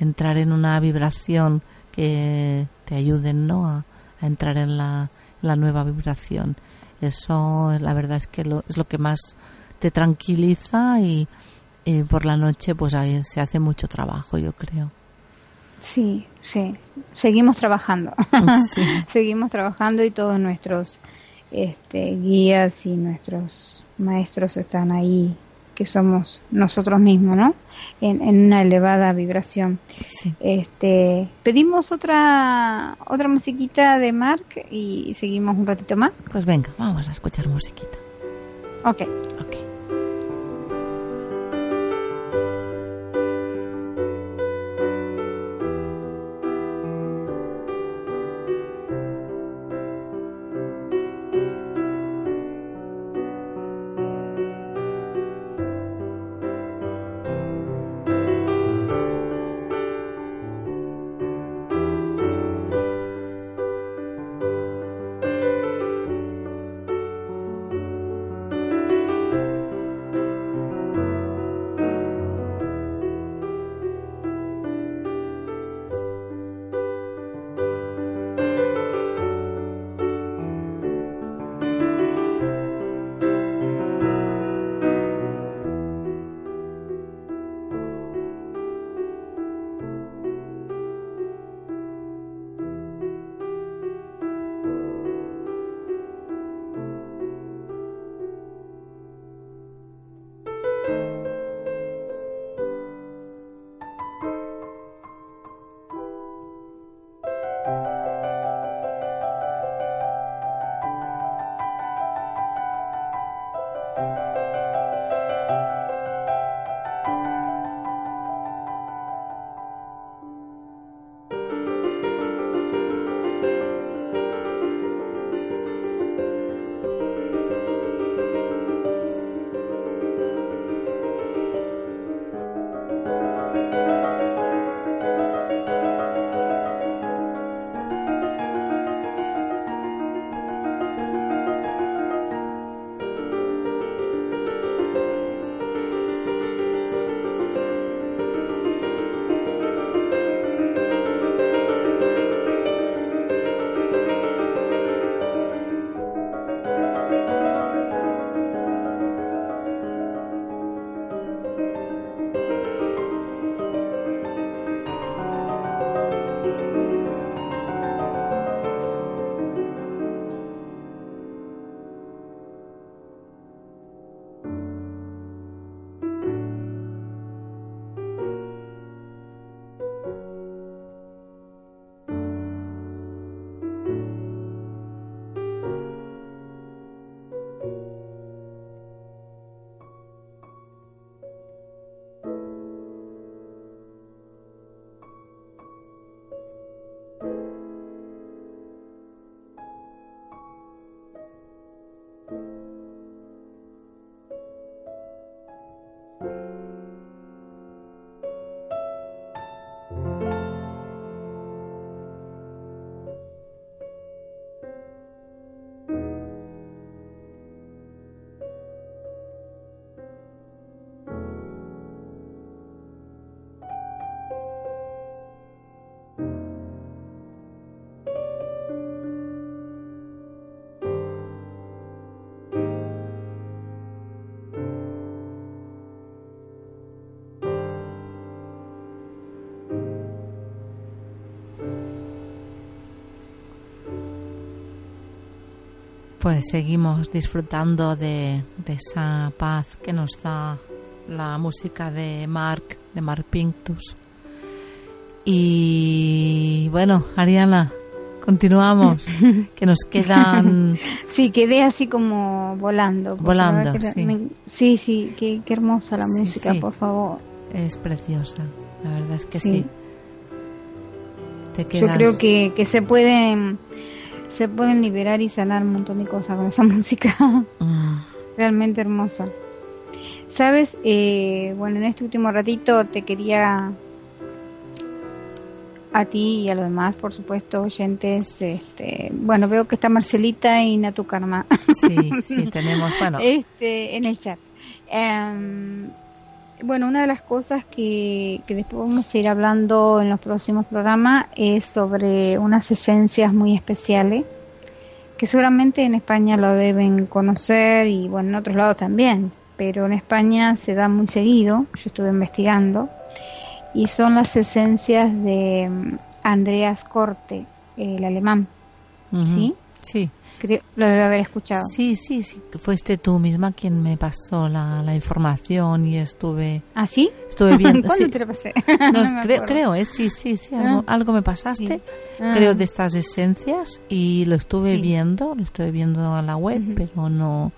entrar en una vibración que te ayuden no a, a entrar en la, la nueva vibración eso la verdad es que lo, es lo que más te tranquiliza y, y por la noche pues ahí se hace mucho trabajo yo creo Sí, sí. Seguimos trabajando. Sí. Seguimos trabajando y todos nuestros este, guías y nuestros maestros están ahí, que somos nosotros mismos, ¿no? En, en una elevada vibración. Sí. Este, pedimos otra otra musiquita de Mark y seguimos un ratito más. Pues venga, vamos a escuchar musiquita. Ok. Ok. Pues seguimos disfrutando de, de esa paz que nos da la música de Mark, de Mark Pinctus. Y bueno, Ariana, continuamos, que nos quedan... Sí, quedé así como volando. Volando, que sí. me- sí, sí, qué, qué hermosa la Sí, música, sí. por favor. Es preciosa, la verdad es que Sí. Te Yo quedas... creo que, que se pueden se pueden liberar y sanar un montón de cosas con esa música. Mm, Realmente hermosa. Sabes, Eh, bueno, en este último ratito te quería a ti y a los demás, por supuesto, oyentes. Este, bueno, veo que está Marcelita y Natu Karma sí, sí, tenemos... Bueno, este, en el chat. Em, bueno, una de las cosas que, que después vamos a ir hablando en los próximos programas es sobre unas esencias muy especiales que seguramente en España lo deben conocer y bueno, en otros lados también, pero en España se da muy seguido, yo estuve investigando, y son las esencias de mm, Andreas Corte, el alemán, ¿sí? Sí, Creo, lo debe haber escuchado. sí, sí, sí, fuiste tú misma quien me pasó la, la información y estuve, ¿Ah, sí? estuve viendo... ¿Cuándo sí. te lo pasé? No, No me creo, creo, ¿eh? sí, sí, sí, algo, Ah. algo me pasaste, Ah. creo, de estas esencias y lo estuve Sí. viendo, lo estuve viendo en la web, pero no,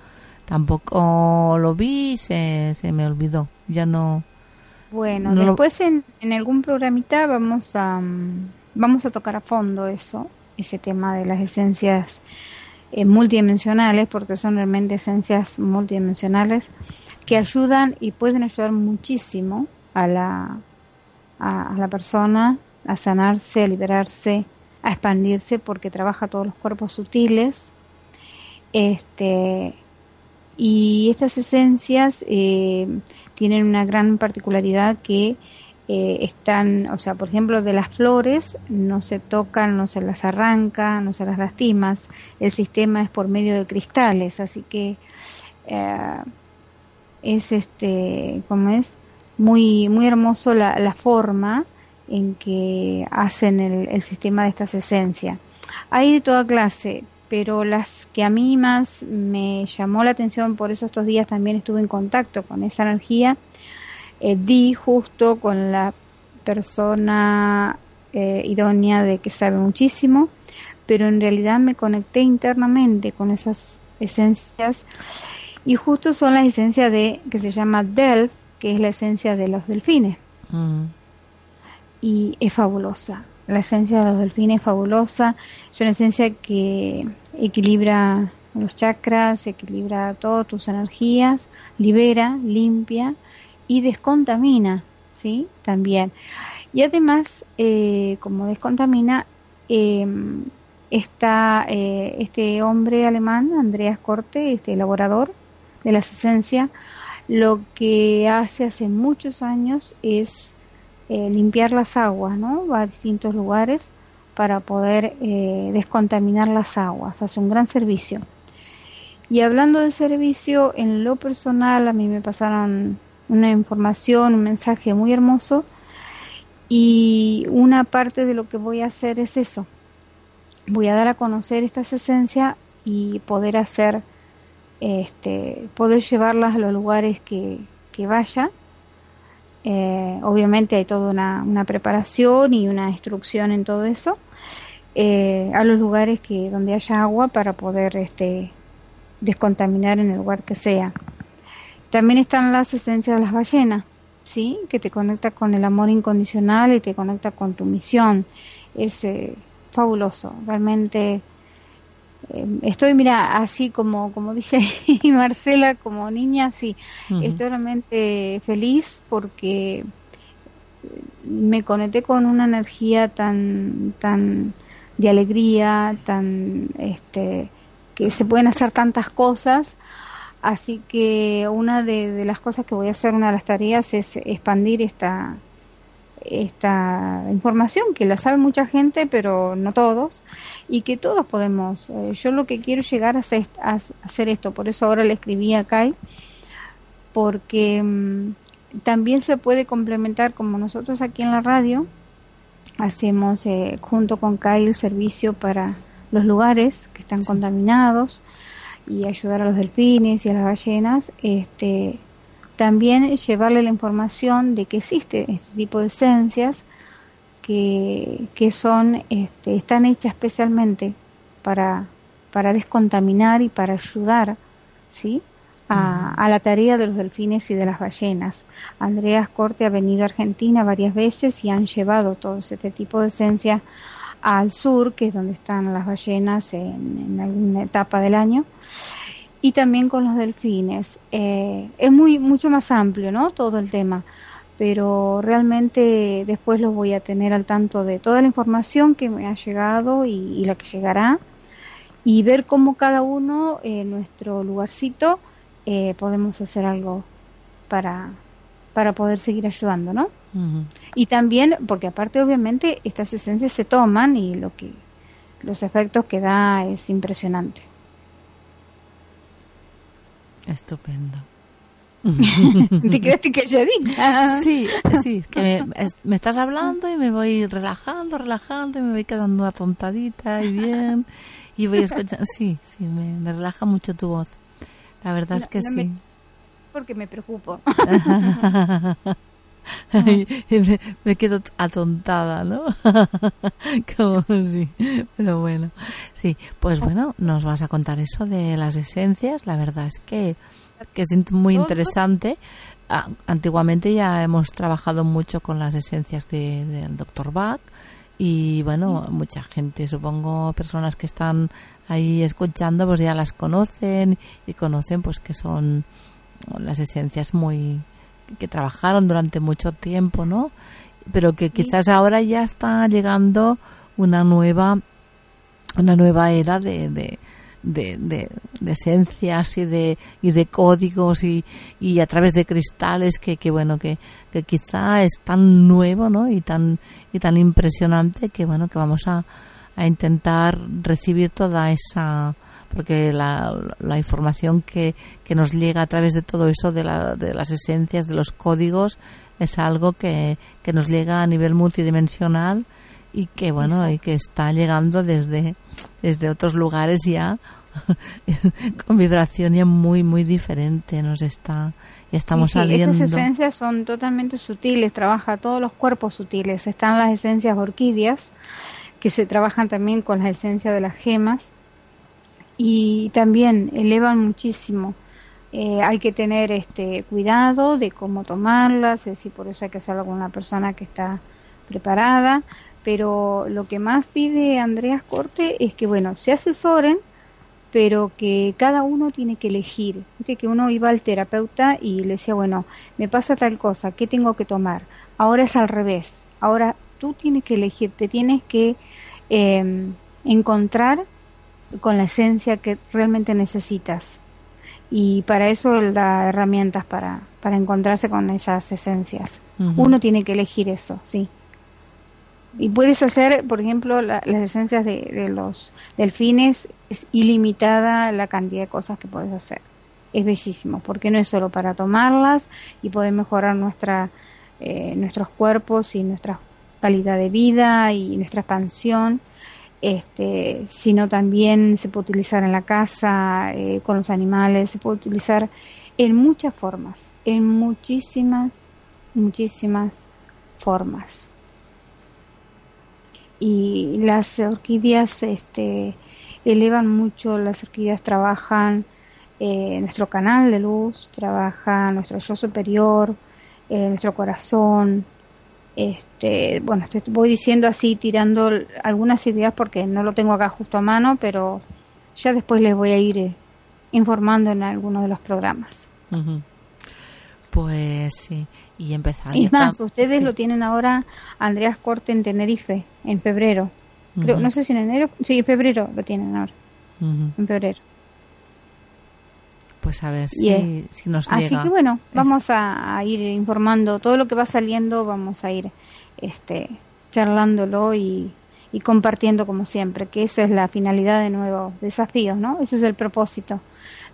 tampoco lo vi se, se me olvidó, ya no, Bueno, No lo- después en, en algún programita vamos a mm, vamos a tocar a fondo eso, ese tema de las esencias eh, multidimensionales, porque son realmente esencias multidimensionales que ayudan y pueden ayudar muchísimo a la a, la persona a sanarse, a liberarse, a expandirse, porque trabaja todos los cuerpos sutiles. Este y estas esencias eh, tienen una gran particularidad que eh, están, o sea, por ejemplo, de las flores no se tocan, no se las arranca, no se las lastimas. El sistema es por medio de cristales, así que eh, es este, como es muy muy hermoso la, la forma en que hacen el, el sistema de estas esencias. Hay de toda clase, pero las que a mí más me llamó la atención, por eso estos días también estuve en contacto con esa energía, eh, di justo con la persona eh, idónea de que sabe muchísimo, pero en realidad me conecté internamente con esas esencias Y justo son las esencias de, que se llama Delf, que es la esencia de los delfines. Mm. Y es fabulosa. La esencia de los delfines es fabulosa. Es una esencia que equilibra los chakras, equilibra todas tus energías, libera, limpia y descontamina, ¿sí? También. Y además, eh, como descontamina, eh, está eh, este hombre alemán, Andreas Corte, este elaborador de las esencias, lo que hace hace muchos años es eh, limpiar las aguas, ¿no? Va a distintos lugares para poder eh, descontaminar las aguas, hace un gran servicio. Y hablando de servicio, en lo personal a mí me pasaron una información, un mensaje muy hermoso y una parte de lo que voy a hacer es eso. Voy a dar a conocer estas esencias y poder hacer, este, poder llevarlas a los lugares que, que vaya. Eh, obviamente hay toda una, una preparación y una instrucción en todo eso. eh, a los lugares que donde haya agua para poder este, descontaminar en el lugar que sea. También están las esencias de las ballenas, ¿sí? Que te conecta con el amor incondicional y te conecta con tu misión. Es eh, fabuloso, realmente. eh, estoy, mira, así como, como dice Marcela, como niña, sí. Estoy realmente feliz porque me conecté con una energía tan, tan de alegría, tan, este, que se pueden hacer tantas cosas. Así que una de, de las cosas que voy a hacer, una de las tareas es expandir esta, esta información que la sabe mucha gente, pero no todos, y que todos podemos. eh, yo lo que quiero llegar a hacer, a hacer esto, por eso ahora le escribí a Kai, porque mm, también se puede complementar, como nosotros aquí en la radio, hacemos eh, junto con Kai el servicio para los lugares que están contaminados y ayudar a los delfines y a las ballenas, este, también llevarle la información de que existe este tipo de esencias que, que son, este, están hechas especialmente para, para descontaminar y para ayudar, ¿sí? A, a la tarea de los delfines y de las ballenas. Andreas Corte ha venido a Argentina varias veces y han llevado todo este tipo de esencia al sur, que es donde están las ballenas en, alguna etapa del año, y también con los delfines. Eh, es muy mucho más amplio, ¿no? Todo el tema, pero realmente después los voy a tener al tanto de toda la información que me ha llegado y, la que llegará, y ver cómo cada uno en nuestro lugarcito eh, podemos hacer algo para para poder seguir ayudando, ¿no? Y también, porque aparte obviamente estas esencias se toman y lo que los efectos que da es impresionante. Estupendo. ¿Te quedaste calladita? Sí, sí, es que me, es- me estás hablando y me voy relajando, relajando y me voy quedando atontadita y bien y voy escuchando. Sí, sí, me, me relaja mucho tu voz. La verdad es que no sí. me- Porque me preocupo. Y me, me quedo atontada, ¿no? Como sí, pero bueno. Sí, pues bueno, nos vas a contar eso de las esencias. La verdad es que, que es muy interesante. Ah, Antiguamente ya hemos trabajado mucho con las esencias de- del Dr. Bach y bueno, mucha gente, supongo, personas que están ahí escuchando, pues ya las conocen y conocen pues que son las esencias muy que trabajaron durante mucho tiempo, ¿no? Pero que quizás ahora ya está llegando una nueva una nueva era de, de, de, de- de esencias y de y de códigos y, y a través de cristales que, que bueno que, que quizá es tan nuevo ¿no? y tan y tan impresionante que bueno que vamos a, a intentar recibir toda esa porque la, la información que, que nos llega a través de todo eso de, la, de las esencias de los códigos es algo que, que nos llega a nivel multidimensional y que bueno y que está llegando desde desde otros lugares ya con vibración ya muy muy diferente nos está ya estamos Sí, sí, saliendo Esas esencias son totalmente sutiles, trabaja todos los cuerpos sutiles. Están las esencias orquídeas, que se trabajan también con las esencias de las gemas, y también elevan muchísimo eh, hay que tener este cuidado de cómo tomarlas, es decir, por eso hay que hacerlo con una persona que está preparada, pero lo que más pide Andreas Corte es que, bueno, se asesoren, pero que cada uno tiene que elegir. Viste que uno iba al terapeuta y le decía, bueno, me pasa tal cosa, ¿qué tengo que tomar? Ahora es al revés, ahora tú tienes que elegir, te tienes que eh, encontrar con la esencia que realmente necesitas y para eso él da herramientas para, para encontrarse con esas esencias. Uno tiene que elegir eso, sí. Y puedes hacer, por ejemplo, la- las esencias de, de los delfines, es ilimitada la cantidad de cosas que puedes hacer. Es bellísimo, porque no es solo para tomarlas y poder mejorar nuestra, eh, nuestros cuerpos y nuestra calidad de vida y nuestra expansión, este, sino también se puede utilizar en la casa, eh, con los animales, se puede utilizar en muchas formas, en muchísimas, muchísimas formas. Y las orquídeas este, elevan mucho, las orquídeas trabajan eh, nuestro canal de luz, trabaja nuestro yo superior, eh, nuestro corazón, este, bueno, te voy diciendo así, tirando algunas ideas porque no lo tengo acá justo a mano, pero ya después les voy a ir eh, informando en alguno de los programas. Pues sí, y empezar. Y es más, ustedes sí. lo tienen ahora, Andreas Corte en Tenerife, en febrero. Creo, no sé si en enero, sí, en febrero lo tienen ahora, en febrero. Pues a ver si, es- si nos Así llega. que bueno, vamos a, a ir informando todo lo que va saliendo, vamos a ir este charlándolo y, y compartiendo como siempre, que esa es la finalidad de nuevos desafíos, ¿no? Ese es el propósito,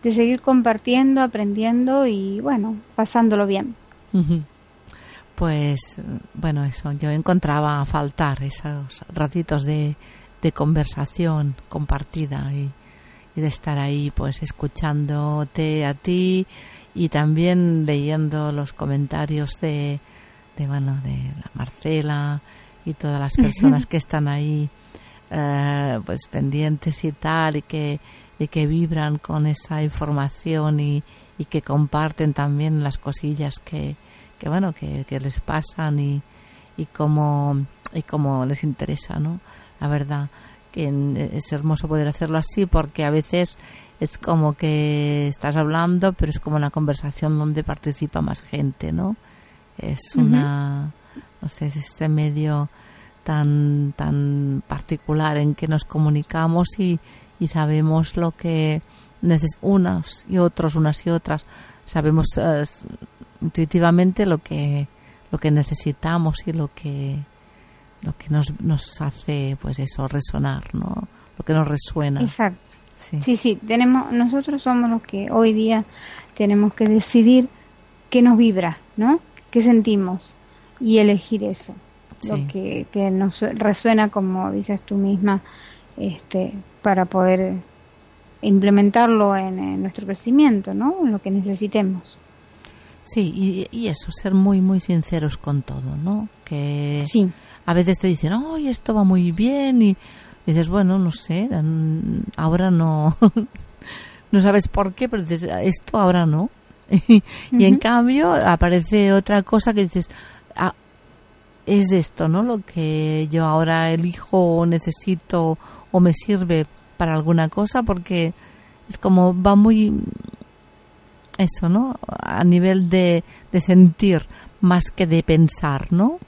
de seguir compartiendo, aprendiendo y bueno, pasándolo bien. Pues bueno, eso, yo encontraba a faltar esos ratitos de, de conversación compartida y, y de estar ahí pues escuchándote a ti y también leyendo los comentarios de, de bueno, de la Marcela y todas las personas que están ahí eh, pues pendientes y tal y que y que vibran con esa información y, y que comparten también las cosillas que, que bueno que, que les pasan y, y cómo y cómo les interesa no la verdad que es hermoso poder hacerlo así porque a veces es como que estás hablando pero es como una conversación donde participa más gente no es una no sé es este medio tan tan particular en que nos comunicamos y, y sabemos lo que neces unas y otros unas y otras sabemos eh, intuitivamente lo que lo que necesitamos y lo que lo que nos, nos hace pues eso resonar no lo que nos resuena Exacto. sí Sí, sí, tenemos, nosotros somos los que hoy día tenemos que decidir qué nos vibra, ¿no? ¿Qué sentimos? Y elegir eso, lo que, que nos resuena, como dices tú misma, este, para poder implementarlo en, en nuestro crecimiento, ¿no? En lo que necesitemos. Sí, y, y eso, ser muy, muy sinceros con todo, ¿no? Que Sí, a veces te dicen, ¡ay, esto va muy bien! Y dices, bueno, no sé, mm, ahora no. no sabes por qué, pero dices, esto ahora no. y en cambio aparece otra cosa que dices, ah, es esto, ¿no? Lo que yo ahora elijo o necesito o me sirve para alguna cosa porque es como va muy eso, ¿no? A nivel de, de sentir más que de pensar, ¿no?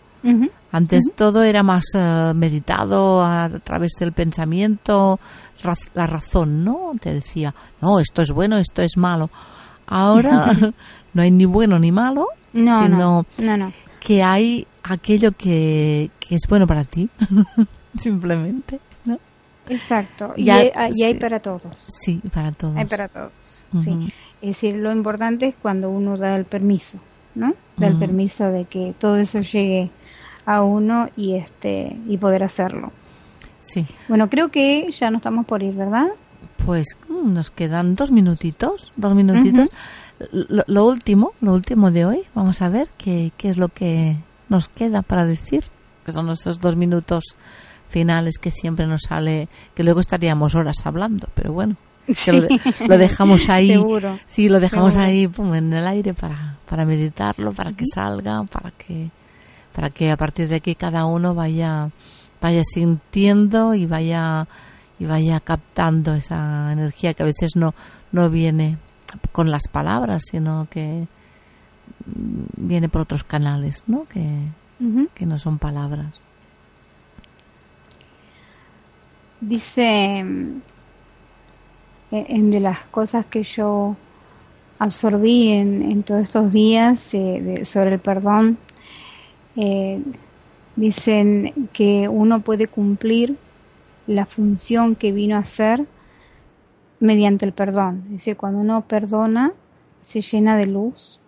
Antes todo era más eh, meditado a, través del pensamiento, raz- la razón, ¿no? Te decía, no, esto es bueno, esto es malo. Ahora no hay ni bueno ni malo, no, sino no, no, no. que hay aquello que, que es bueno para ti, simplemente, ¿no? Exacto. Y, hay, y hay sí. para todos. Sí, para todos. Hay para todos. Ujú. Sí. Es decir, lo importante es cuando uno da el permiso, ¿no? Da el permiso de que todo eso llegue a uno y este y poder hacerlo. Sí, Bueno, creo que ya no estamos por ir, ¿verdad? pues mm, nos quedan dos minutitos, dos minutitos. lo, lo último, lo último de hoy, vamos a ver qué, qué es lo que nos queda para decir, que son esos dos minutos finales que siempre nos sale, que luego estaríamos horas hablando, pero bueno, lo, de- lo dejamos ahí. Seguro. Sí, lo dejamos Seguro. ahí pum, en el aire para, para meditarlo, para que salga, para que, para que a partir de aquí cada uno vaya, vaya sintiendo y vaya, y vaya captando esa energía que a veces no, no viene con las palabras, sino que mm, viene por otros canales, ¿no? Que, que no son palabras. Dice, mm, en en de las cosas que yo absorbí en, en todos estos días eh, de- sobre el perdón, eh, dicen que uno puede cumplir la función que vino a hacer mediante el perdón. Es decir, cuando uno perdona, se llena de luz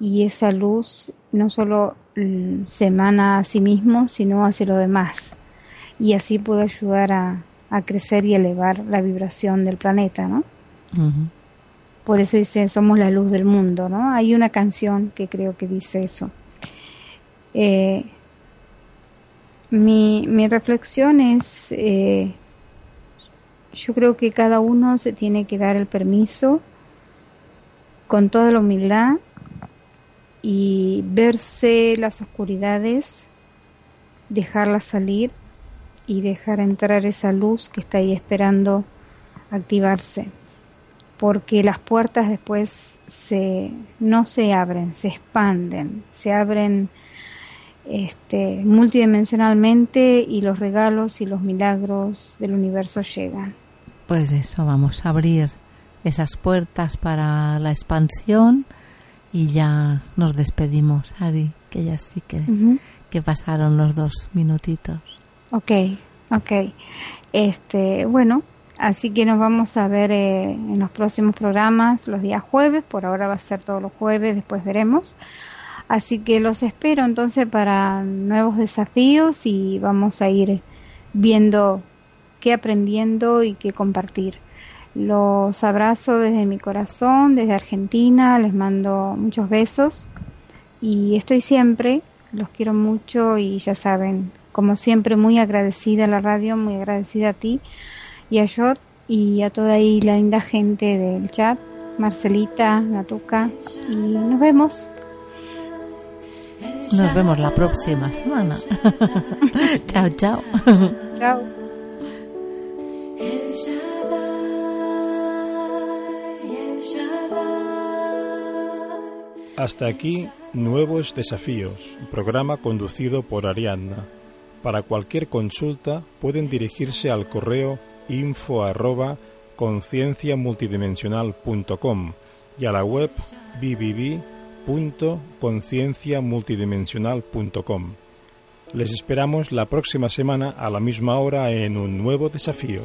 y esa luz no solo mm, se emana a sí mismo, sino hacia los demás y así puede ayudar a, a crecer y elevar la vibración del planeta, ¿no? Por eso dice, somos la luz del mundo, ¿no? Hay una canción que creo que dice eso. Eh, mi, mi reflexión es, eh, yo creo que cada uno se tiene que dar el permiso con toda la humildad y verse las oscuridades, dejarlas salir y dejar entrar esa luz que está ahí esperando activarse. Porque las puertas después se no se abren, se expanden, se abren este multidimensionalmente y los regalos y los milagros del universo llegan. Pues eso, vamos a abrir esas puertas para la expansión y ya nos despedimos, Ari, que ya sí que, que pasaron los dos minutitos. Ok, ok. Este, bueno, así que nos vamos a ver eh, en los próximos programas los días jueves. Por ahora va a ser todos los jueves, después veremos. Así que los espero entonces para nuevos desafíos y vamos a ir viendo qué aprendiendo y qué compartir. Los abrazo desde mi corazón, desde Argentina, les mando muchos besos y estoy siempre, los quiero mucho y ya saben, como siempre muy agradecida a la radio, muy agradecida a ti y a Jot y a toda ahí la linda gente del chat, Marcelita, Natuca y nos vemos. Nos vemos la próxima semana. chao, chao. Chao. Hasta aquí Nuevos Desafíos, programa conducido por Ariadna. Para cualquier consulta pueden dirigirse al correo info arroba concienciamultidimensional.com y a la web www.concienciamultidimensional.com. Les esperamos la próxima semana a la misma hora en un nuevo desafío.